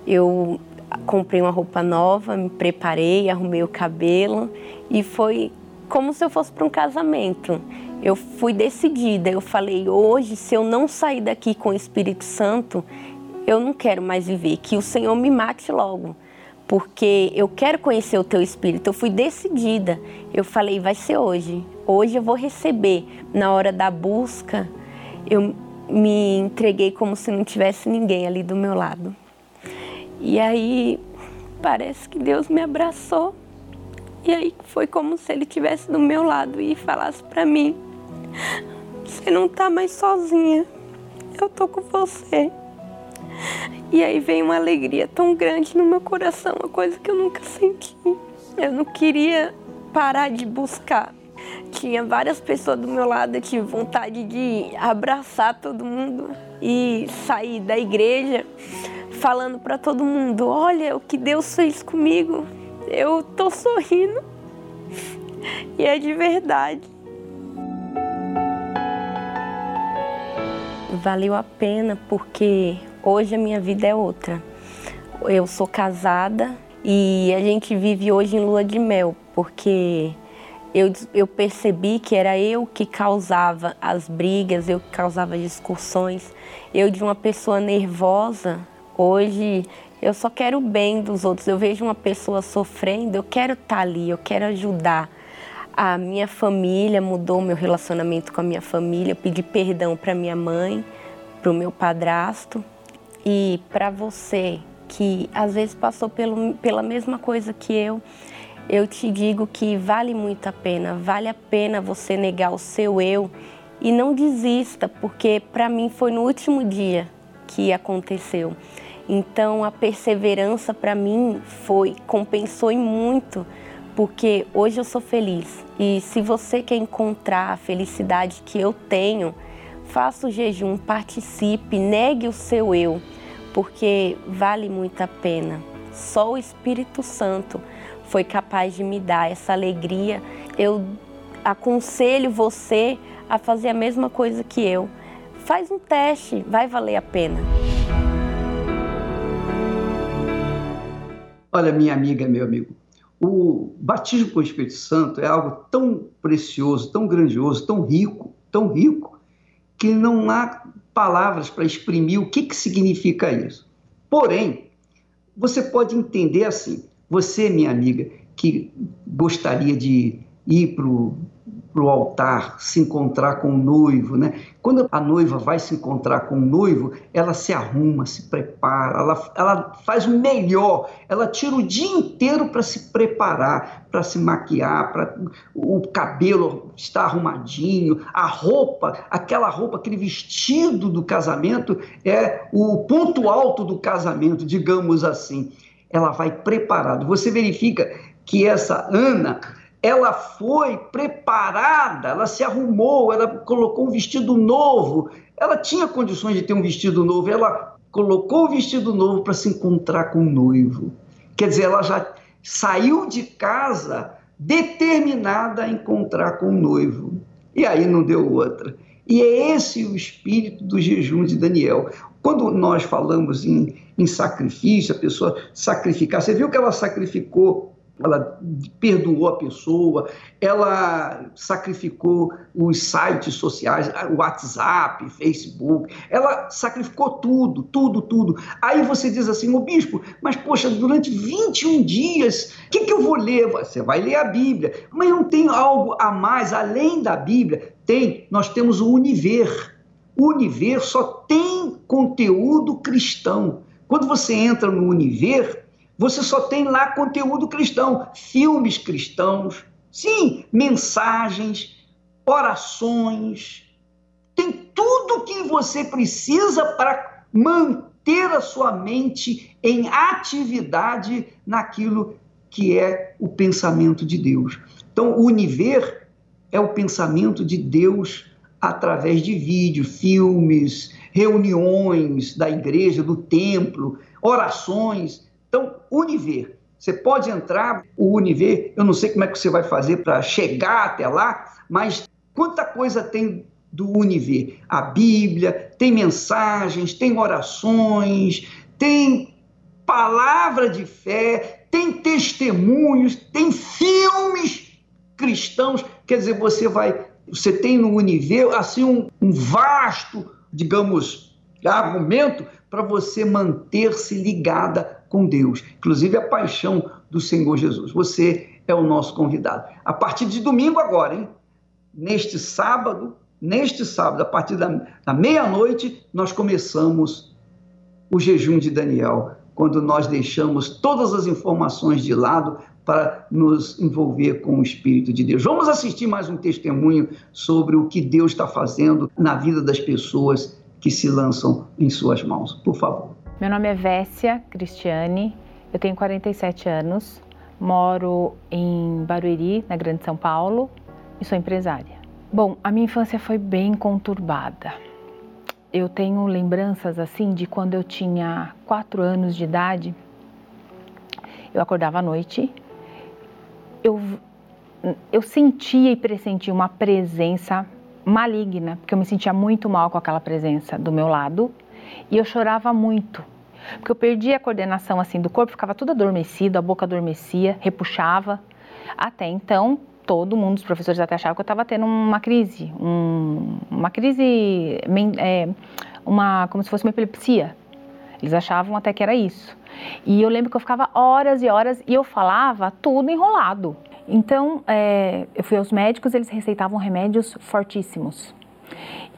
Eu comprei uma roupa nova, me preparei, arrumei o cabelo e foi como se eu fosse para um casamento. Eu fui decidida, eu falei: hoje, se eu não sair daqui com o Espírito Santo, eu não quero mais viver, que o Senhor me mate logo, porque eu quero conhecer o teu Espírito. Eu fui decidida, eu falei: vai ser hoje, hoje eu vou receber. Na hora da busca, eu me entreguei como se não tivesse ninguém ali do meu lado. E aí parece que Deus me abraçou E aí foi como se ele estivesse do meu lado e falasse para mim: Você não tá mais sozinha, eu tô com você. E aí veio uma alegria tão grande no meu coração, uma coisa que eu nunca senti. Eu não queria parar de buscar. Tinha várias pessoas do meu lado, eu tive vontade de abraçar todo mundo e sair da igreja falando para todo mundo: olha o que Deus fez comigo. Eu tô sorrindo. E é de verdade. Valeu a pena porque hoje a minha vida é outra. Eu sou casada e a gente vive hoje em lua de mel, porque eu, eu percebi que era eu que causava as brigas, eu que causava as discussões. Eu, de uma pessoa nervosa, hoje eu só quero o bem dos outros. Eu vejo uma pessoa sofrendo, eu quero estar ali, eu quero ajudar. A minha família mudou meu relacionamento com a minha família. Eu pedi perdão para minha mãe, para o meu padrasto e para você que às vezes passou pelo, pela mesma coisa que eu. Eu te digo que vale muito a pena, vale a pena você negar o seu eu e não desista, porque para mim foi no último dia que aconteceu. Então a perseverança para mim foi compensou em muito, porque hoje eu sou feliz. E se você quer encontrar a felicidade que eu tenho, faça o jejum, participe, negue o seu eu, porque vale muito a pena. Só o Espírito Santo foi capaz de me dar essa alegria. Eu aconselho você a fazer a mesma coisa que eu. Faz um teste, vai valer a pena. Olha, minha amiga, meu amigo, o batismo com o Espírito Santo é algo tão precioso, tão grandioso, tão rico, tão rico, que não há palavras para exprimir o que, que significa isso. Porém, você pode entender assim: você, minha amiga, que gostaria de ir para o para o altar, se encontrar com o noivo, né? Quando a noiva vai se encontrar com o noivo, ela se arruma, se prepara, ela, ela faz o melhor, ela tira o dia inteiro para se preparar, para se maquiar, para o cabelo estar arrumadinho, a roupa, aquela roupa, aquele vestido do casamento é o ponto alto do casamento, digamos assim. Ela vai preparada. Você verifica que essa Ana ela foi preparada, ela se arrumou, ela colocou um vestido novo. Ela tinha condições de ter um vestido novo, ela colocou o vestido novo para se encontrar com o noivo. Quer dizer, ela já saiu de casa determinada a encontrar com o noivo. E aí não deu outra. E é esse o espírito do jejum de Daniel. Quando nós falamos em, em sacrifício, a pessoa sacrificar, você viu que ela sacrificou ela perdoou a pessoa, ela sacrificou os sites sociais, WhatsApp, Facebook, ela sacrificou tudo, tudo, tudo. Aí você diz assim, o bispo, mas poxa, durante 21 dias, o que, que eu vou ler? Você vai ler a Bíblia, mas não tem algo a mais além da Bíblia? Tem, nós temos o Univer. O Univer só tem conteúdo cristão. Quando você entra no Univer, você só tem lá conteúdo cristão, filmes cristãos, sim, mensagens, orações. Tem tudo que você precisa para manter a sua mente em atividade naquilo que é o pensamento de Deus. Então, o universo é o pensamento de Deus através de vídeos, filmes, reuniões da igreja, do templo, orações. Univer, você pode entrar, o Univer, eu não sei como é que você vai fazer para chegar até lá, mas quanta coisa tem do Univer? A Bíblia, tem mensagens, tem orações, tem palavra de fé, tem testemunhos, tem filmes cristãos. Quer dizer, você vai, você tem no Univer assim um, um vasto, digamos, argumento para você manter-se ligada com Deus, inclusive a paixão do Senhor Jesus. Você é o nosso convidado. A partir de domingo agora, hein? Neste sábado, neste sábado, a partir da, da meia-noite, nós começamos o jejum de Daniel quando nós deixamos todas as informações de lado para nos envolver com o Espírito de Deus. Vamos assistir mais um testemunho sobre o que Deus está fazendo na vida das pessoas que se lançam em suas mãos. Por favor. Meu nome é Vécia Cristiane, eu tenho 47 anos, moro em Barueri, na Grande São Paulo, e sou empresária. Bom, a minha infância foi bem conturbada. Eu tenho lembranças assim de quando eu tinha 4 anos de idade. Eu acordava à noite, eu, eu sentia e pressentia uma presença maligna, porque eu me sentia muito mal com aquela presença do meu lado e eu chorava muito. Porque eu perdia a coordenação assim do corpo, ficava tudo adormecido, a boca adormecia, repuxava. Até então, todo mundo, os professores até achavam que eu estava tendo uma crise, um, uma crise, é, uma, como se fosse uma epilepsia. Eles achavam até que era isso. E eu lembro que eu ficava horas e horas e eu falava tudo enrolado. Então, é, eu fui aos médicos, eles receitavam remédios fortíssimos.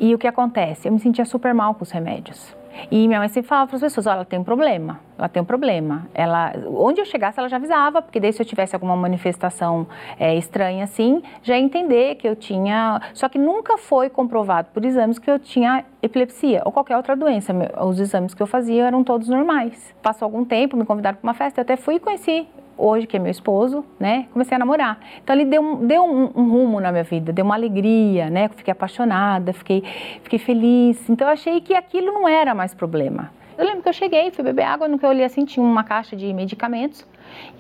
E o que acontece? Eu me sentia super mal com os remédios. E minha mãe sempre falava para as pessoas: oh, ela tem um problema, ela tem um problema. Ela, onde eu chegasse, ela já avisava, porque daí se eu tivesse alguma manifestação é, estranha assim, já ia entender que eu tinha. Só que nunca foi comprovado por exames que eu tinha epilepsia ou qualquer outra doença. Os exames que eu fazia eram todos normais. Passou algum tempo, me convidaram para uma festa, eu até fui e conheci hoje, que é meu esposo, né? Comecei a namorar. Então ele deu, deu um, um, rumo na minha vida, deu uma alegria, né? Fiquei apaixonada, fiquei, fiquei feliz. Então eu achei que aquilo não era mais problema. Eu lembro que eu cheguei, fui beber água, no que eu olhei assim, tinha uma caixa de medicamentos.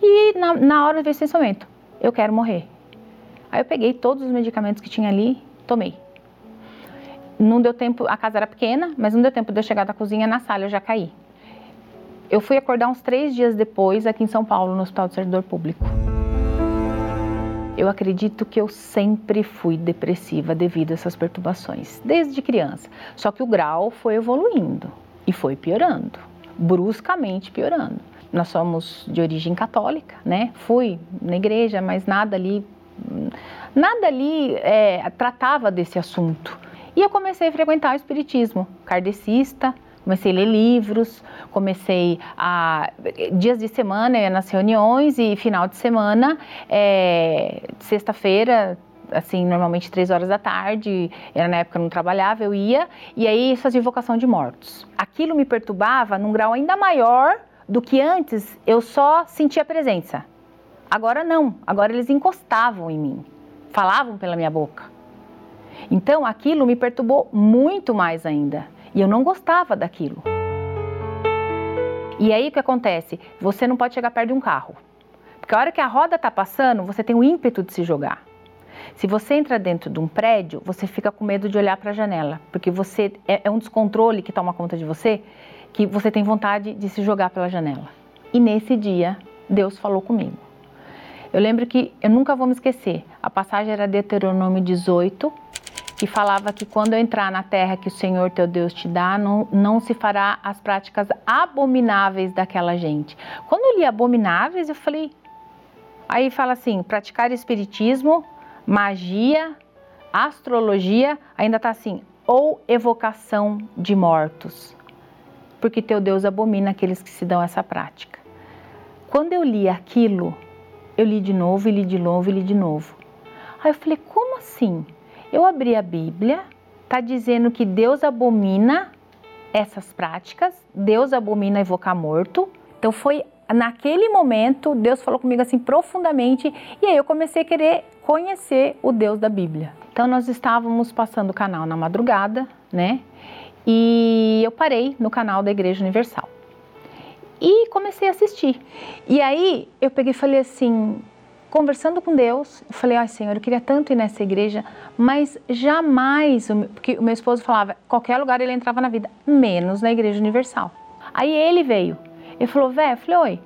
E na, na hora desse pensamento, eu quero morrer. Aí eu peguei todos os medicamentos que tinha ali, tomei. Não deu tempo, a casa era pequena, mas não deu tempo de eu chegar da cozinha na sala, eu já caí. Eu fui acordar uns três dias depois aqui em São Paulo, no Hospital do Servidor Público. Eu acredito que eu sempre fui depressiva devido a essas perturbações, desde criança. Só que o grau foi evoluindo e foi piorando, bruscamente piorando. Nós somos de origem católica, né? Fui na igreja, mas nada ali, nada ali é, tratava desse assunto. E eu comecei a frequentar o espiritismo kardecista, comecei a ler livros, comecei a dias de semana ia nas reuniões e final de semana, é, sexta-feira assim, normalmente três horas da tarde, era na época que eu não trabalhava, eu ia, e aí fazia invocação de mortos. Aquilo me perturbava num grau ainda maior do que antes eu só sentia presença. Agora não, agora eles encostavam em mim, falavam pela minha boca. Então aquilo me perturbou muito mais ainda. E eu não gostava daquilo. E aí o que acontece? Você não pode chegar perto de um carro. Porque a hora que a roda está passando, você tem o ímpeto de se jogar. Se você entra dentro de um prédio, você fica com medo de olhar para a janela, porque você é, é um descontrole que toma conta de você, que você tem vontade de se jogar pela janela. E nesse dia, Deus falou comigo. Eu lembro que eu nunca vou me esquecer. A passagem era Deuteronômio 18, que falava que quando eu entrar na terra que o Senhor teu Deus te dá, não, não se fará as práticas abomináveis daquela gente. Quando eu li abomináveis, eu falei. Aí fala assim: praticar espiritismo, magia, astrologia, ainda está assim, ou evocação de mortos. Porque teu Deus abomina aqueles que se dão essa prática. Quando eu li aquilo, eu li de novo, e li de novo, e li de novo. Aí eu falei: como assim? Eu abri a Bíblia, está dizendo que Deus abomina essas práticas, Deus abomina evocar morto. Então foi naquele momento, Deus falou comigo assim profundamente, e aí eu comecei a querer conhecer o Deus da Bíblia. Então nós estávamos passando o canal na madrugada, né? E eu parei no canal da Igreja Universal. E comecei a assistir. E aí eu peguei e falei assim: conversando com Deus, eu falei, ai ah, Senhor, eu queria tanto ir nessa igreja, mas jamais, porque o meu esposo falava, qualquer lugar ele entrava na vida, menos na Igreja Universal. Aí ele veio, ele falou, Vé, eu falei, oi,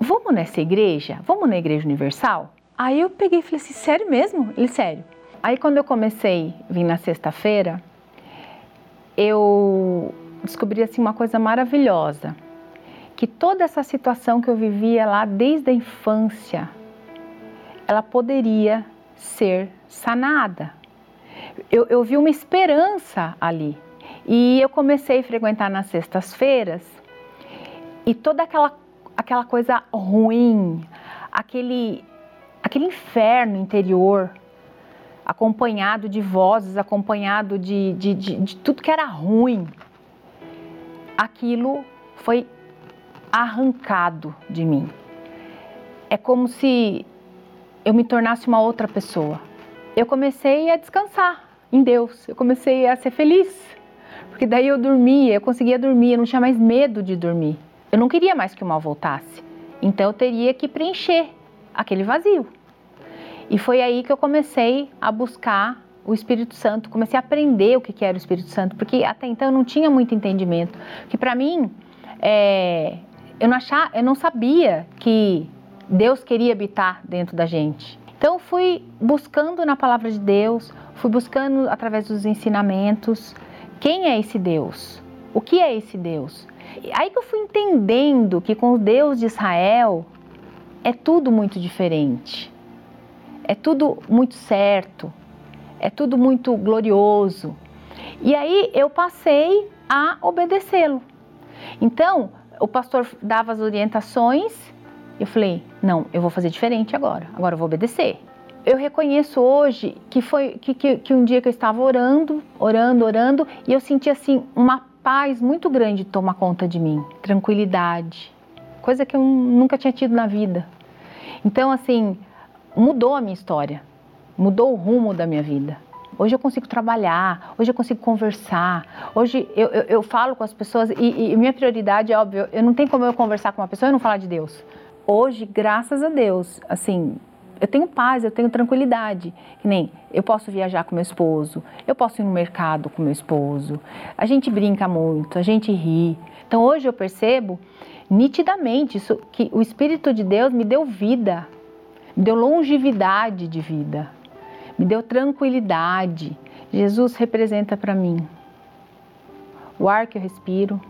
vamos nessa igreja? Vamos na Igreja Universal? Aí eu peguei e falei assim, sério mesmo? Ele, sério. Aí quando eu comecei a vir na sexta-feira, eu descobri assim uma coisa maravilhosa, que toda essa situação que eu vivia lá desde a infância, ela poderia ser sanada. Eu, eu vi uma esperança ali. E eu comecei a frequentar nas sextas-feiras E toda aquela, aquela coisa ruim, aquele, aquele inferno interior, acompanhado de vozes, acompanhado de, de, de, de tudo que era ruim, aquilo foi arrancado de mim. É como se eu me tornasse uma outra pessoa. Eu comecei a descansar em Deus, eu comecei a ser feliz, porque daí eu dormia, eu conseguia dormir, eu não tinha mais medo de dormir. Eu não queria mais que o mal voltasse, então eu teria que preencher aquele vazio. E foi aí que eu comecei a buscar o Espírito Santo, comecei a aprender o que era o Espírito Santo, porque até então eu não tinha muito entendimento. Que para mim, é, eu, não achava, eu não sabia que Deus queria habitar dentro da gente. Então fui buscando na palavra de Deus, fui buscando através dos ensinamentos quem é esse Deus, o que é esse Deus. Aí que eu fui entendendo que com o Deus de Israel é tudo muito diferente, é tudo muito certo, é tudo muito glorioso. E aí eu passei a obedecê-lo. Então, o pastor dava as orientações, eu falei: não, eu vou fazer diferente agora, agora eu vou obedecer. Eu reconheço hoje que foi que, que, que um dia que eu estava orando, orando, orando, e eu senti assim uma paz muito grande tomar conta de mim, tranquilidade, coisa que eu nunca tinha tido na vida. Então, assim, mudou a minha história, mudou o rumo da minha vida. Hoje eu consigo trabalhar, hoje eu consigo conversar, hoje eu, eu, eu falo com as pessoas e, e, minha prioridade é óbvio, eu não tenho como eu conversar com uma pessoa e não falar de Deus. Hoje, graças a Deus, assim, eu tenho paz, eu tenho tranquilidade. Que nem eu posso viajar com meu esposo, eu posso ir no mercado com meu esposo. A gente brinca muito, a gente ri. Então hoje eu percebo nitidamente isso, que o Espírito de Deus me deu vida, me deu longevidade de vida me deu tranquilidade. Jesus representa para mim o ar que eu respiro,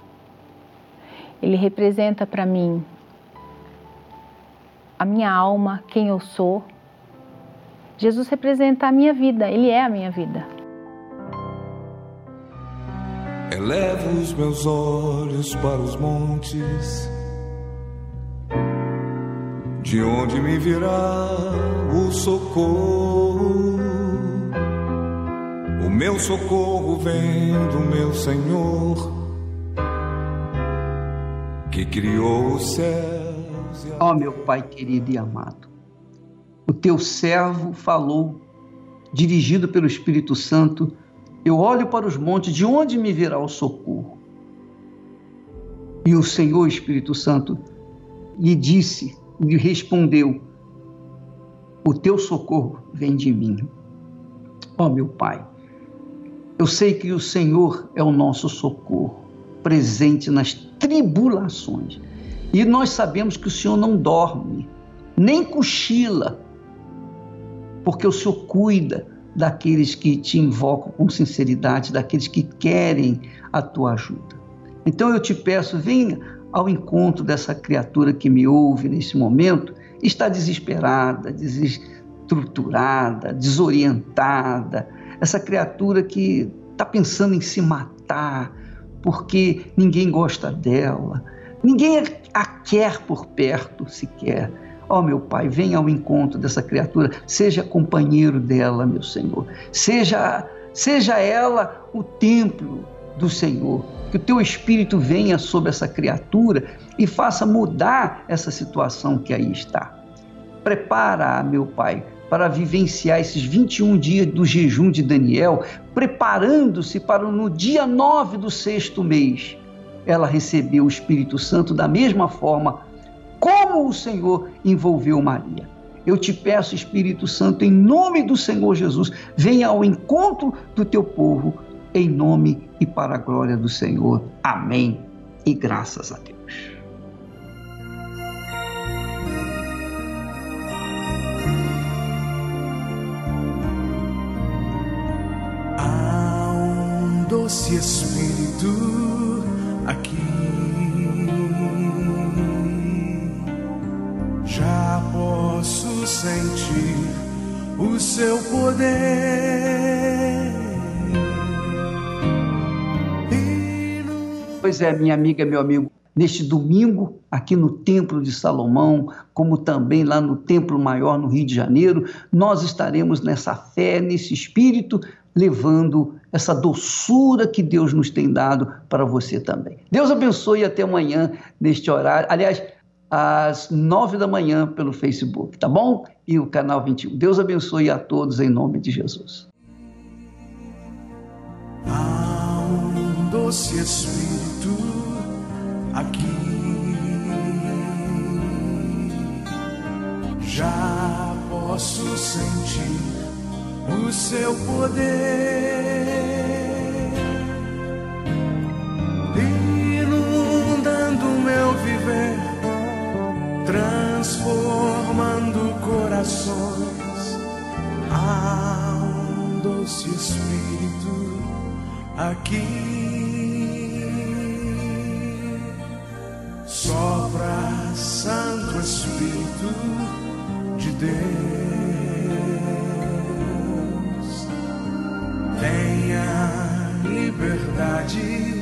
ele representa para mim a minha alma, quem eu sou. Jesus representa a minha vida, ele é a minha vida. Elevo os meus olhos para os montes de onde me virá o socorro? O meu socorro vem do meu Senhor, que criou os céus. Ó oh, meu Pai querido e amado, o teu servo falou, dirigido pelo Espírito Santo, eu olho para os montes, de onde me virá o socorro? E o Senhor Espírito Santo lhe disse: lhe respondeu: O teu socorro vem de mim. Ó oh, meu Pai, eu sei que o Senhor é o nosso socorro, presente nas tribulações. E nós sabemos que o Senhor não dorme, nem cochila, porque o Senhor cuida daqueles que te invocam com sinceridade, daqueles que querem a tua ajuda. Então eu te peço, venha ao encontro dessa criatura que me ouve nesse momento, está desesperada, desestruturada, desorientada, essa criatura que está pensando em se matar porque ninguém gosta dela, ninguém a quer por perto sequer. Ó oh, meu Pai, venha ao encontro dessa criatura, seja companheiro dela, meu Senhor. Seja, seja ela o templo do Senhor que o teu espírito venha sobre essa criatura e faça mudar essa situação que aí está. Prepara, meu Pai, para vivenciar esses 21 dias do jejum de Daniel, preparando-se para no dia 9 do sexto mês, ela receber o Espírito Santo da mesma forma como o Senhor envolveu Maria. Eu te peço, Espírito Santo, em nome do Senhor Jesus, venha ao encontro do teu povo em nome e para a glória do Senhor. Amém. E graças a Deus. Há um doce sentir o seu poder Pois é, minha amiga, meu amigo, neste domingo aqui no Templo de Salomão, como também lá no Templo Maior no Rio de Janeiro, nós estaremos nessa fé, nesse espírito, levando essa doçura que Deus nos tem dado para você também. Deus abençoe e até amanhã neste horário. Aliás, às nove da manhã pelo Facebook, tá bom? E o canal 21. Deus abençoe a todos em nome de Jesus. Há um doce espírito aqui. Já posso sentir o seu poder corações. Há um doce espírito aqui. Sopra, Santo Espírito de Deus. Tenha liberdade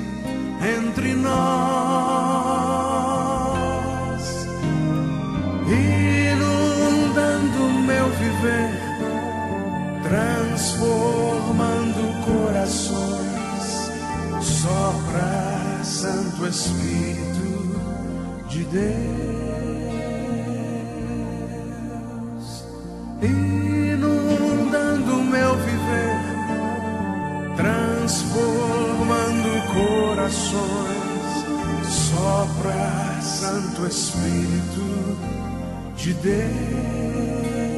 Espírito de Deus, inundando meu viver, transformando corações. Sopra, Santo Espírito de Deus,